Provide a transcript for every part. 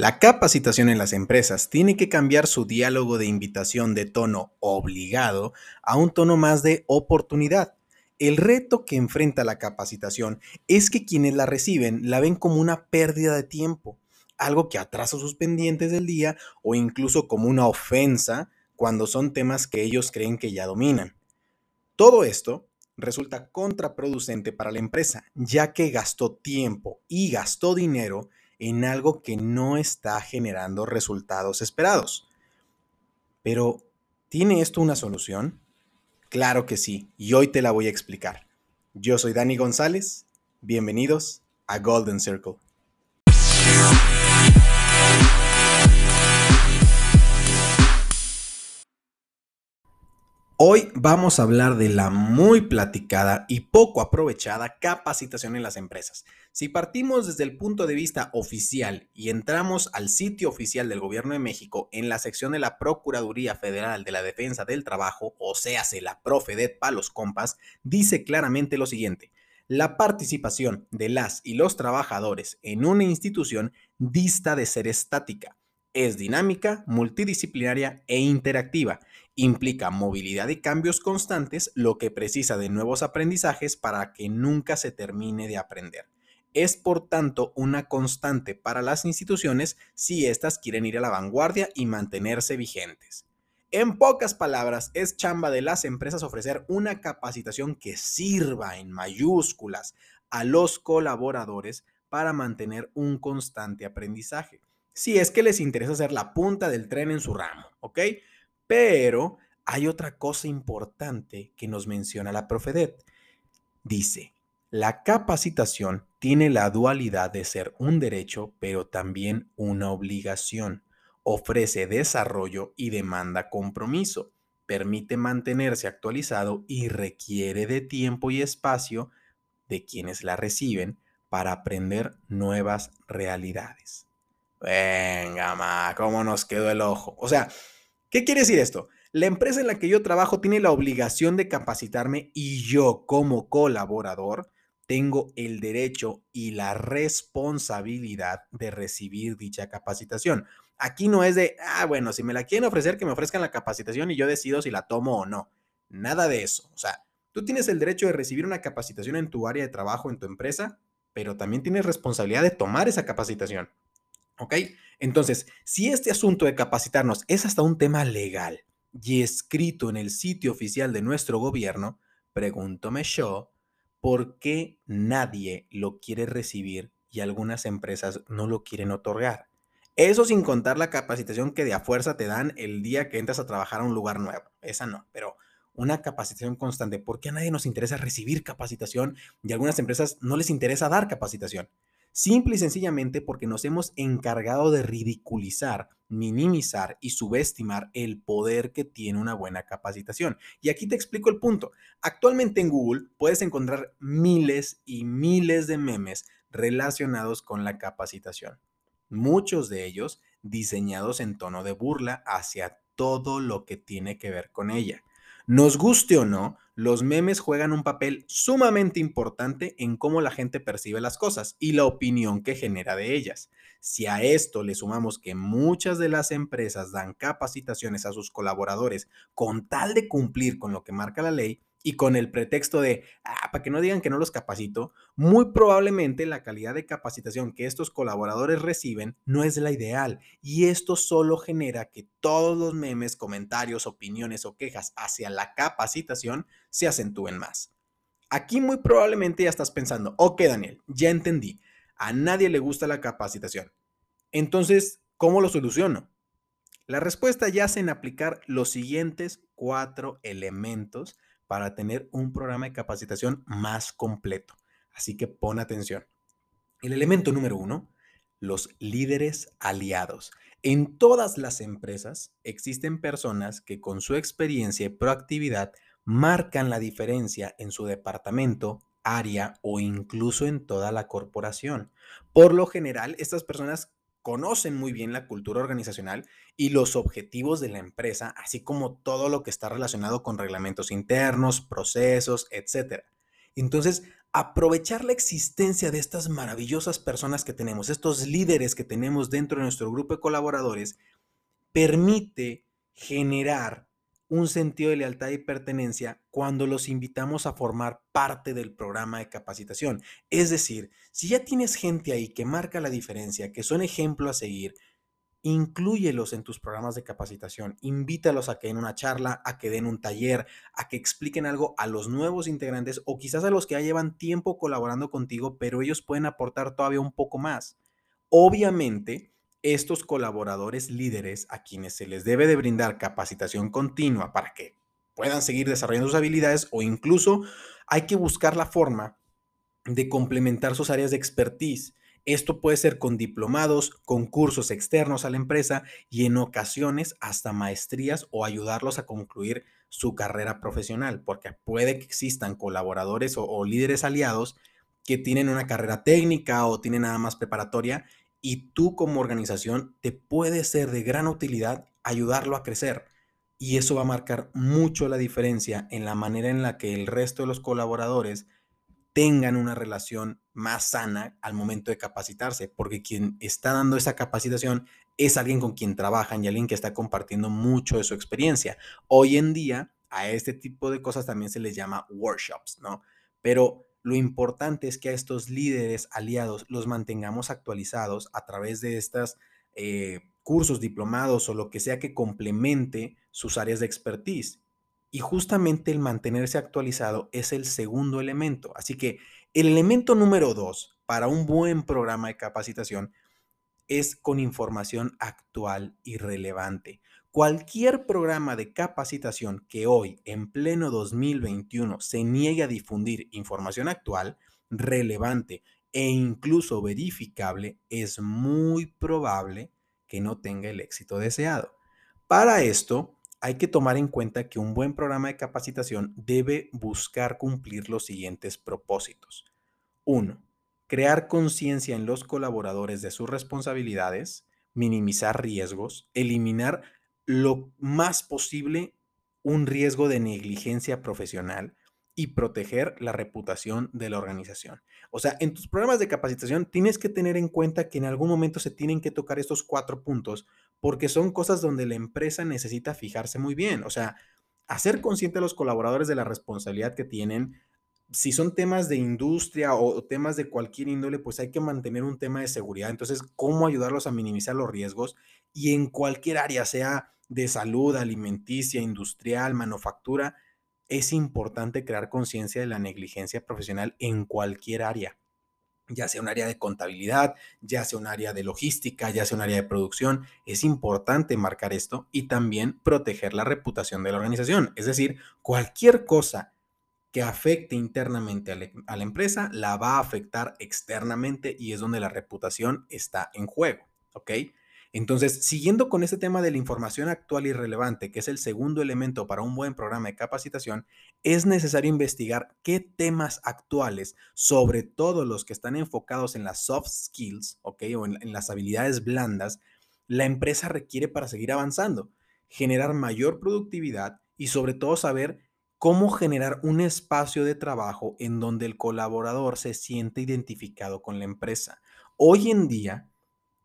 La capacitación en las empresas tiene que cambiar su diálogo de invitación de tono obligado a un tono más de oportunidad. El reto que enfrenta la capacitación es que quienes la reciben la ven como una pérdida de tiempo, algo que atrasa sus pendientes del día o incluso como una ofensa cuando son temas que ellos creen que ya dominan. Todo esto resulta contraproducente para la empresa, ya que gastó tiempo y gastó dinero en algo que no está generando resultados esperados. Pero, ¿tiene esto una solución? Claro que sí, y hoy te la voy a explicar. Yo soy Dani González, bienvenidos a Golden Circle. Vamos a hablar de la muy platicada y poco aprovechada capacitación en las empresas. Si partimos desde el punto de vista oficial y entramos al sitio oficial del Gobierno de México en la sección de la Procuraduría Federal de la Defensa del Trabajo, o sea, la Profedet para los compas, dice claramente lo siguiente. La participación de las y los trabajadores en una institución dista de ser estática. Es dinámica, multidisciplinaria e interactiva Implica movilidad y cambios constantes, lo que precisa de nuevos aprendizajes para que nunca se termine de aprender. Es por tanto una constante para las instituciones si éstas quieren ir a la vanguardia y mantenerse vigentes. En pocas palabras, es chamba de las empresas ofrecer una capacitación que sirva en mayúsculas a los colaboradores para mantener un constante aprendizaje. Si es que les interesa ser la punta del tren en su ramo, ¿ok? Pero hay otra cosa importante que nos menciona la Profedet. Dice, la capacitación tiene la dualidad de ser un derecho, pero también una obligación. Ofrece desarrollo y demanda compromiso. Permite mantenerse actualizado y requiere de tiempo y espacio de quienes la reciben para aprender nuevas realidades. Venga, ma, ¿cómo nos quedó el ojo? O sea, ¿Qué quiere decir esto? La empresa en la que yo trabajo tiene la obligación de capacitarme y yo como colaborador tengo el derecho y la responsabilidad de recibir dicha capacitación. Aquí no es de, ah, bueno, si me la quieren ofrecer, que me ofrezcan la capacitación y yo decido si la tomo o no. Nada de eso. O sea, tú tienes el derecho de recibir una capacitación en tu área de trabajo, en tu empresa, pero también tienes responsabilidad de tomar esa capacitación. ¿Ok? Entonces, si este asunto de capacitarnos es hasta un tema legal y escrito en el sitio oficial de nuestro gobierno, pregúntome yo, ¿por qué nadie lo quiere recibir y algunas empresas no lo quieren otorgar? Eso sin contar la capacitación que de a fuerza te dan el día que entras a trabajar a un lugar nuevo. Esa no, pero una capacitación constante. ¿Por qué a nadie nos interesa recibir capacitación y algunas empresas no les interesa dar capacitación? Simple y sencillamente porque nos hemos encargado de ridiculizar, minimizar y subestimar el poder que tiene una buena capacitación. Y aquí te explico el punto. Actualmente en Google puedes encontrar miles y miles de memes relacionados con la capacitación. Muchos de ellos diseñados en tono de burla hacia todo lo que tiene que ver con ella. Nos guste o no, los memes juegan un papel sumamente importante en cómo la gente percibe las cosas y la opinión que genera de ellas. Si a esto le sumamos que muchas de las empresas dan capacitaciones a sus colaboradores con tal de cumplir con lo que marca la ley, y con el pretexto de, ah, para que no digan que no los capacito, muy probablemente la calidad de capacitación que estos colaboradores reciben no es la ideal y esto solo genera que todos los memes, comentarios, opiniones o quejas hacia la capacitación se acentúen más. Aquí muy probablemente ya estás pensando, ok Daniel, ya entendí, a nadie le gusta la capacitación. Entonces, ¿cómo lo soluciono? La respuesta yace en aplicar los siguientes cuatro elementos para tener un programa de capacitación más completo. Así que pon atención. El elemento número uno, los líderes aliados. En todas las empresas existen personas que con su experiencia y proactividad marcan la diferencia en su departamento, área o incluso en toda la corporación. Por lo general, estas personas conocen muy bien la cultura organizacional y los objetivos de la empresa, así como todo lo que está relacionado con reglamentos internos, procesos, etc. Entonces, aprovechar la existencia de estas maravillosas personas que tenemos, estos líderes que tenemos dentro de nuestro grupo de colaboradores, permite generar un sentido de lealtad y pertenencia cuando los invitamos a formar parte del programa de capacitación. Es decir, si ya tienes gente ahí que marca la diferencia, que son ejemplo a seguir, inclúyelos en tus programas de capacitación, invítalos a que den una charla, a que den un taller, a que expliquen algo a los nuevos integrantes o quizás a los que ya llevan tiempo colaborando contigo, pero ellos pueden aportar todavía un poco más. Obviamente, estos colaboradores líderes a quienes se les debe de brindar capacitación continua para que puedan seguir desarrollando sus habilidades o incluso hay que buscar la forma de complementar sus áreas de expertise. Esto puede ser con diplomados, con cursos externos a la empresa y en ocasiones hasta maestrías o ayudarlos a concluir su carrera profesional, porque puede que existan colaboradores o, líderes aliados que tienen una carrera técnica o tienen nada más preparatoria y tú como organización te puede ser de gran utilidad ayudarlo a crecer. Y eso va a marcar mucho la diferencia en la manera en la que el resto de los colaboradores tengan una relación más sana al momento de capacitarse, porque quien está dando esa capacitación es alguien con quien trabajan y alguien que está compartiendo mucho de su experiencia. Hoy en día a este tipo de cosas también se les llama workshops, ¿no? Pero lo importante es que a estos líderes aliados los mantengamos actualizados a través de estos eh, cursos, diplomados o lo que sea que complemente sus áreas de expertise. Y justamente el mantenerse actualizado es el segundo elemento. Así que el elemento número dos para un buen programa de capacitación es con información actual y relevante. Cualquier programa de capacitación que hoy, en pleno 2021, se niegue a difundir información actual, relevante e incluso verificable, es muy probable que no tenga el éxito deseado. Para esto, hay que tomar en cuenta que un buen programa de capacitación debe buscar cumplir los siguientes propósitos. 1. Crear conciencia en los colaboradores de sus responsabilidades, minimizar riesgos, eliminar lo más posible un riesgo de negligencia profesional y proteger la reputación de la organización. O sea, en tus programas de capacitación tienes que tener en cuenta que en algún momento se tienen que tocar estos cuatro puntos porque son cosas donde la empresa necesita fijarse muy bien. O sea, hacer consciente a los colaboradores de la responsabilidad que tienen. Si son temas de industria o temas de cualquier índole, pues hay que mantener un tema de seguridad. Entonces, ¿cómo ayudarlos a minimizar los riesgos? Y en cualquier área, sea de salud, alimenticia, industrial, manufactura, es importante crear conciencia de la negligencia profesional en cualquier área ya sea un área de contabilidad, ya sea un área de logística, ya sea un área de producción. Es importante marcar esto y también proteger la reputación de la organización. Es decir, cualquier cosa que afecte internamente a la, empresa la va a afectar externamente y es donde la reputación está en juego. ¿Ok? Entonces, siguiendo con este tema de la información actual y relevante, que es el segundo elemento para un buen programa de capacitación, es necesario investigar qué temas actuales, sobre todo los que están enfocados en las soft skills, ¿ok? O en las habilidades blandas, la empresa requiere para seguir avanzando, generar mayor productividad y sobre todo saber cómo generar un espacio de trabajo en donde el colaborador se siente identificado con la empresa. Hoy en día,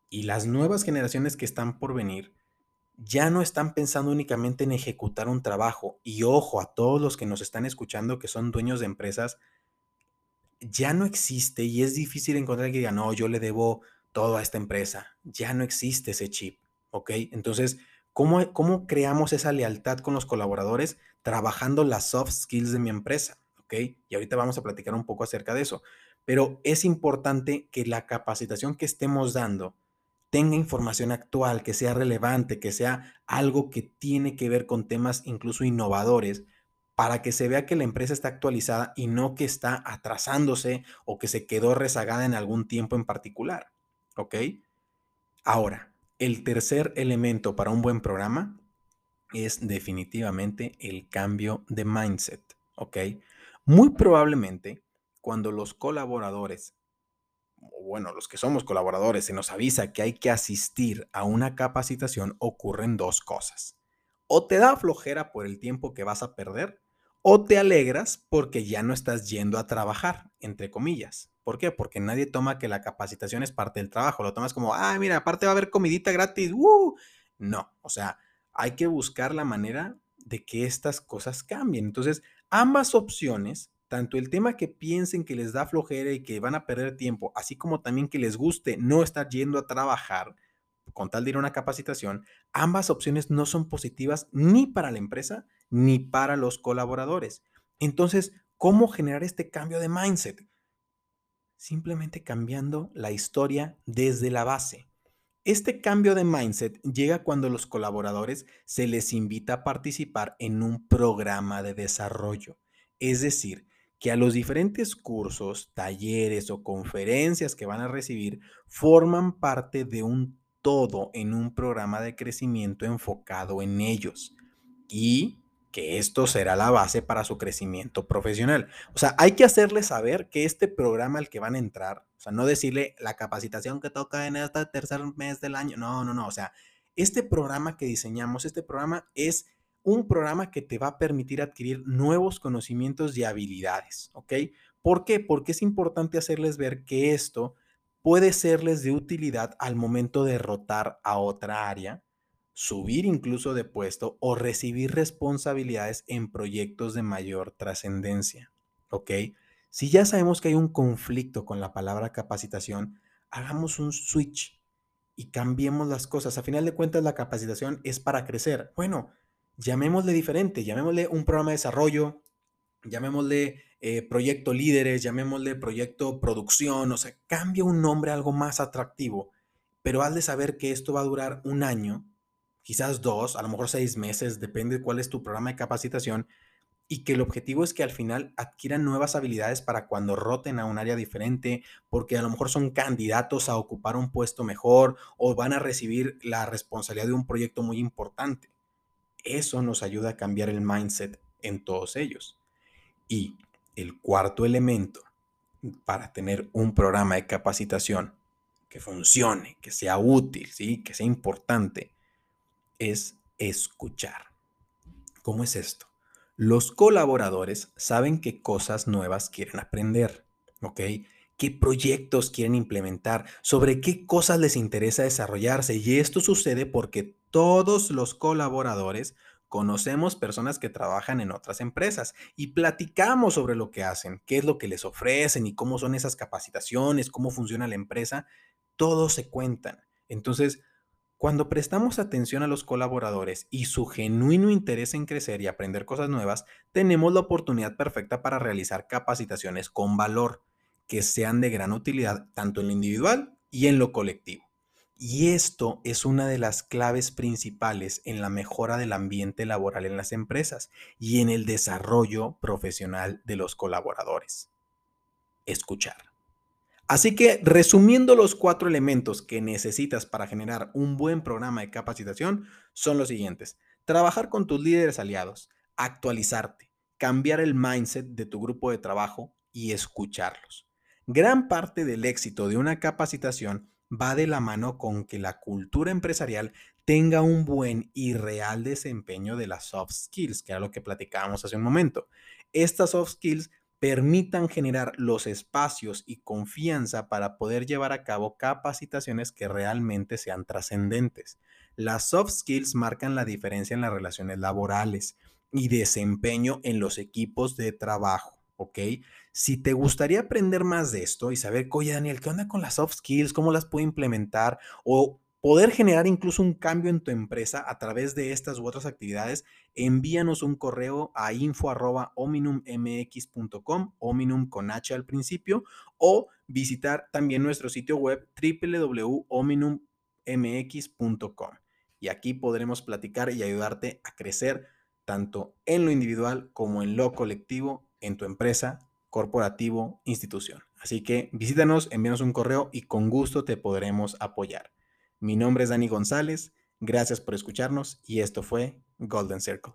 y las nuevas generaciones que están por venir ya no están pensando únicamente en ejecutar un trabajo. Y ojo a todos los que nos están escuchando que son dueños de empresas, ya no existe y es difícil encontrar que diga, no, yo le debo todo a esta empresa. Ya no existe ese chip, ¿ok? Entonces, ¿cómo, cómo creamos esa lealtad con los colaboradores? Trabajando las soft skills de mi empresa, ¿ok? Y ahorita vamos a platicar un poco acerca de eso. Pero es importante que la capacitación que estemos dando, tenga información actual, que sea relevante, que sea algo que tiene que ver con temas incluso innovadores, para que se vea que la empresa está actualizada y no que está atrasándose o que se quedó rezagada en algún tiempo en particular. ¿Ok? Ahora, el tercer elemento para un buen programa es definitivamente el cambio de mindset. ¿Ok? Muy probablemente cuando los colaboradores bueno, los que somos colaboradores, se nos avisa que hay que asistir a una capacitación, ocurren dos cosas. O te da flojera por el tiempo que vas a perder, o te alegras porque ya no estás yendo a trabajar, entre comillas. ¿Por qué? Porque nadie toma que la capacitación es parte del trabajo. Lo tomas como, ah, mira, aparte va a haber comidita gratis. ¡Uh! No, o sea, hay que buscar la manera de que estas cosas cambien. Entonces, ambas opciones, tanto el tema que piensen que les da flojera y que van a perder tiempo, así como también que les guste no estar yendo a trabajar con tal de ir a una capacitación, ambas opciones no son positivas ni para la empresa ni para los colaboradores. Entonces, ¿cómo generar este cambio de mindset? Simplemente cambiando la historia desde la base. Este cambio de mindset llega cuando los colaboradores se les invita a participar en un programa de desarrollo. Es decir, que a los diferentes cursos, talleres o conferencias que van a recibir forman parte de un todo en un programa de crecimiento enfocado en ellos. Y que esto será la base para su crecimiento profesional. O sea, hay que hacerles saber que este programa al que van a entrar, o sea, no decirle la capacitación que toca en este tercer mes del año, no, no, no, o sea, este programa que diseñamos, este programa es un programa que te va a permitir adquirir nuevos conocimientos y habilidades, ¿ok? ¿Por qué? Porque es importante hacerles ver que esto puede serles de utilidad al momento de rotar a otra área subir incluso de puesto o recibir responsabilidades en proyectos de mayor trascendencia. ¿Ok? Si ya sabemos que hay un conflicto con la palabra capacitación, hagamos un switch y cambiemos las cosas. A final de cuentas, la capacitación es para crecer. Bueno, llamémosle diferente, llamémosle un programa de desarrollo, llamémosle eh, proyecto líderes, llamémosle proyecto producción, o sea, cambia un nombre algo más atractivo, pero has de saber que esto va a durar un año quizás dos, a lo mejor seis meses, depende de cuál es tu programa de capacitación, y que el objetivo es que al final adquieran nuevas habilidades para cuando roten a un área diferente, porque a lo mejor son candidatos a ocupar un puesto mejor o van a recibir la responsabilidad de un proyecto muy importante. Eso nos ayuda a cambiar el mindset en todos ellos. Y el cuarto elemento para tener un programa de capacitación que funcione, que sea útil, ¿sí? que sea importante, es escuchar. ¿Cómo es esto? Los colaboradores saben qué cosas nuevas quieren aprender, ¿ok? ¿Qué proyectos quieren implementar? ¿Sobre qué cosas les interesa desarrollarse? Y esto sucede porque todos los colaboradores conocemos personas que trabajan en otras empresas y platicamos sobre lo que hacen, qué es lo que les ofrecen y cómo son esas capacitaciones, cómo funciona la empresa. Todos se cuentan. Entonces, cuando prestamos atención a los colaboradores y su genuino interés en crecer y aprender cosas nuevas, tenemos la oportunidad perfecta para realizar capacitaciones con valor que sean de gran utilidad tanto en lo individual y en lo colectivo. Y esto es una de las claves principales en la mejora del ambiente laboral en las empresas y en el desarrollo profesional de los colaboradores. Escuchar. Así que resumiendo los cuatro elementos que necesitas para generar un buen programa de capacitación son los siguientes. Trabajar con tus líderes aliados, actualizarte, cambiar el mindset de tu grupo de trabajo y escucharlos. Gran parte del éxito de una capacitación va de la mano con que la cultura empresarial tenga un buen y real desempeño de las soft skills, que era lo que platicábamos hace un momento. Estas soft skills permitan generar los espacios y confianza para poder llevar a cabo capacitaciones que realmente sean trascendentes. Las soft skills marcan la diferencia en las relaciones laborales y desempeño en los equipos de trabajo, ¿ok? Si te gustaría aprender más de esto y saber, oye Daniel, ¿qué onda con las soft skills? ¿Cómo las puedo implementar? O poder generar incluso un cambio en tu empresa a través de estas u otras actividades, envíanos un correo a info.ominummx.com, ominum con H al principio, o visitar también nuestro sitio web www.ominummx.com. Y aquí podremos platicar y ayudarte a crecer tanto en lo individual como en lo colectivo, en tu empresa, corporativo, institución. Así que visítanos, envíanos un correo y con gusto te podremos apoyar. Mi nombre es Dani González, gracias por escucharnos y esto fue Golden Circle.